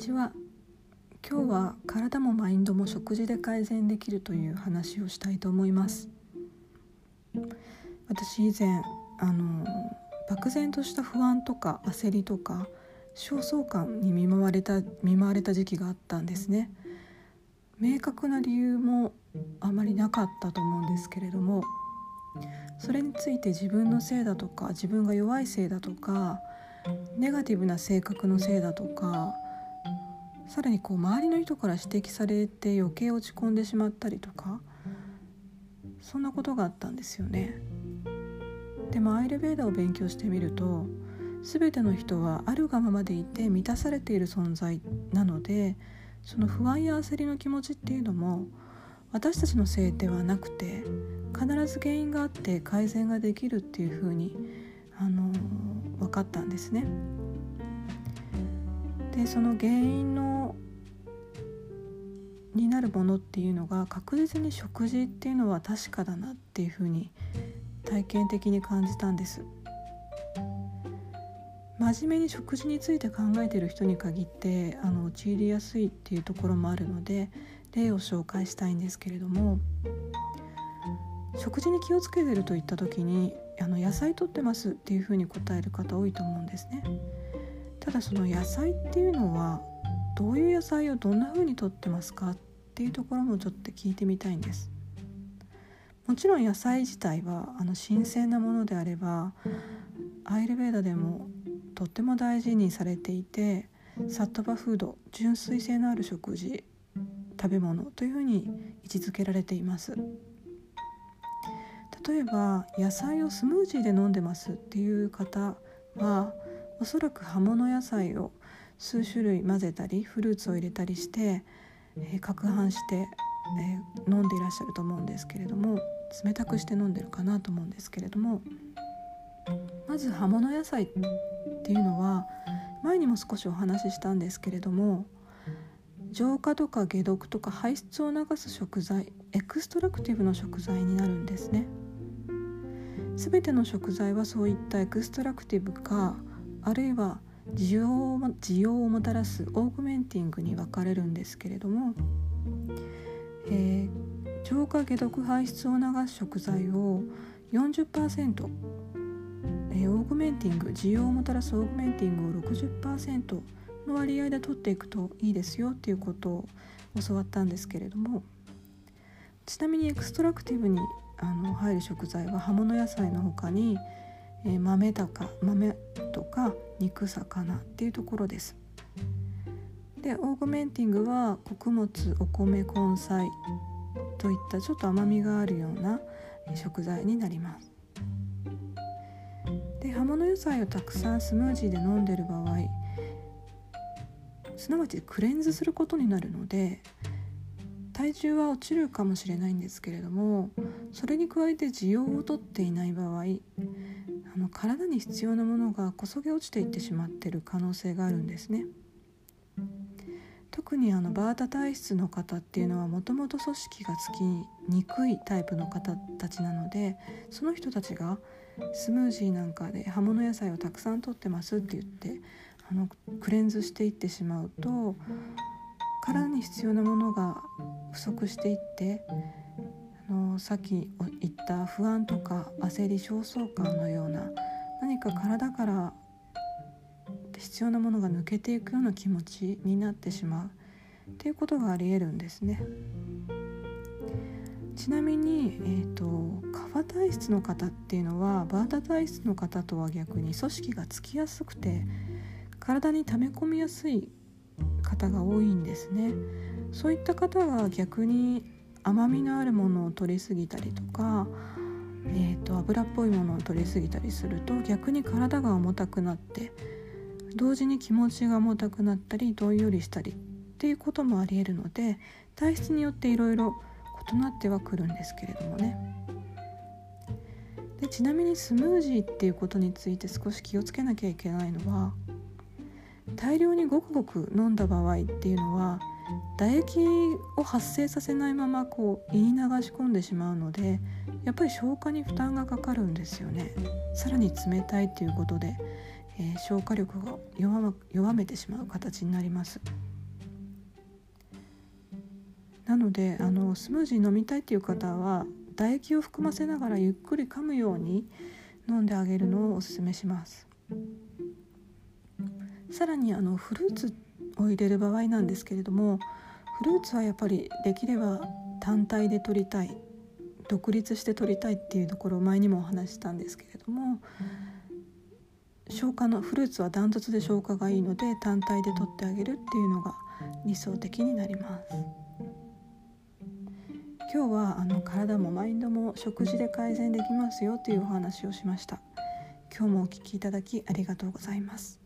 ちは。今日は体もマインドも食事で改善できるという話をしたいと思います。私以前あの漠然とした不安とか焦りとか焦燥感に見舞われた見舞われた時期があったんですね。明確な理由もあまりなかったと思うんですけれどもそれについて自分のせいだとか自分が弱いせいだとかネガティブな性格のせいだとかさらにこう周りの人から指摘されて余計落ち込んでしまったりとかそんなことがあったんですよね。でもアイルベーダを勉強してみると全ての人はあるがままでいて満たされている存在なのでその不安や焦りの気持ちっていうのも私たちのせいではなくて必ず原因があって改善ができるっていうふうにあの分かったんですね。でその原因のになるものっていうのが確実に食事っていうのは確かだなっていうふうに体験的に感じたんです。真面目に食事について考えてる人に限ってあの陥りやすいっていうところもあるので例を紹介したいんですけれども食事に気をつけてるといった時にあの野菜とってますっていうふうに答える方多いと思うんですね。ただその野菜っていうのはどういう野菜をどんな風にとってますかっていうところもちょっと聞いてみたいんです。もちろん野菜自体はあの新鮮なものであればアイルベーダでもとっても大事にされていてサットバフード純粋性のある食事食べ物というふうに位置づけられています。例えば野菜をスムージーで飲んでますっていう方はおそらく葉物野菜を数種類混ぜたりフルーツを入れたりして、えー、攪拌して、えー、飲んでいらっしゃると思うんですけれども冷たくして飲んでるかなと思うんですけれどもまず葉物野菜っていうのは前にも少しお話ししたんですけれども浄化とか解毒とか排出を流す食材 extractive の食材になるんですね。全ての食材はそういった extractive かあるいは滋養滋養をもたらす augmenting に分かれるんですけれども、えー、浄化解毒排出を流す食材を40%、えー、 augmenting 滋養をもたらす augmenting を60%の割合で取っていくといいですよっていうことを教わったんですけれどもちなみに extractive にあの入る食材は葉物野菜の他に、えー、豆とか豆とか肉魚っていうところです。で augmenting は穀物お米根菜といったちょっと甘みがあるような食材になりますで葉物野菜をたくさんスムージーで飲んでる場合すなわちクレンズすることになるので体重は落ちるかもしれないんですけれどもそれに加えて需要をとっていない場合あの体に必要なものがこそげ落ちていってしまってる可能性があるんですね。特にあのバータ体質の方っていうのはもともと組織がつきにくいタイプの方たちなのでその人たちがスムージーなんかで葉物野菜をたくさんとってますって言ってあのクレンズしていってしまうと体に必要なものが不足していってのさっき言った不安とか焦り焦燥感のような何か体から必要なものが抜けていくような気持ちになってしまうっていうことがありえるんですね。ちなみに、えーと、カファ体質の方っていうのはバータ体質の方とは逆に組織がつきやすくて体に溜め込みやすい方が多いんですね。そういった方が逆に甘みのあるものを取りすぎたりとか、えーと油っぽいものを取りすぎたりすると逆に体が重たくなって同時に気持ちが重たくなったりどんよりしたりっていうこともありえるので体質によっていろいろ異なってはくるんですけれどもね。でちなみにスムージーっていうことについて少し気をつけなきゃいけないのは大量にごくごく飲んだ場合っていうのは唾液を発生させないままこう胃に流し込んでしまうのでやっぱり消化に負担がかかるんですよねさらに冷たいっていうことでえー、消化力が弱めてしまう形になります。なのであのスムージー飲みたいっていう方は唾液を含ませながらゆっくり噛むように飲んであげるのをおすすめしますさらにあのフルーツを入れる場合なんですけれどもフルーツはやっぱりできれば単体で取りたい独立して取りたいっていうところを前にもお話したんですけれども消化のフルーツはダントツで消化がいいので単体で取ってあげるっていうのが理想的になります。今日はあの体もマインドも食事で改善できますよというお話をしました。今日もお聞きいただきありがとうございます。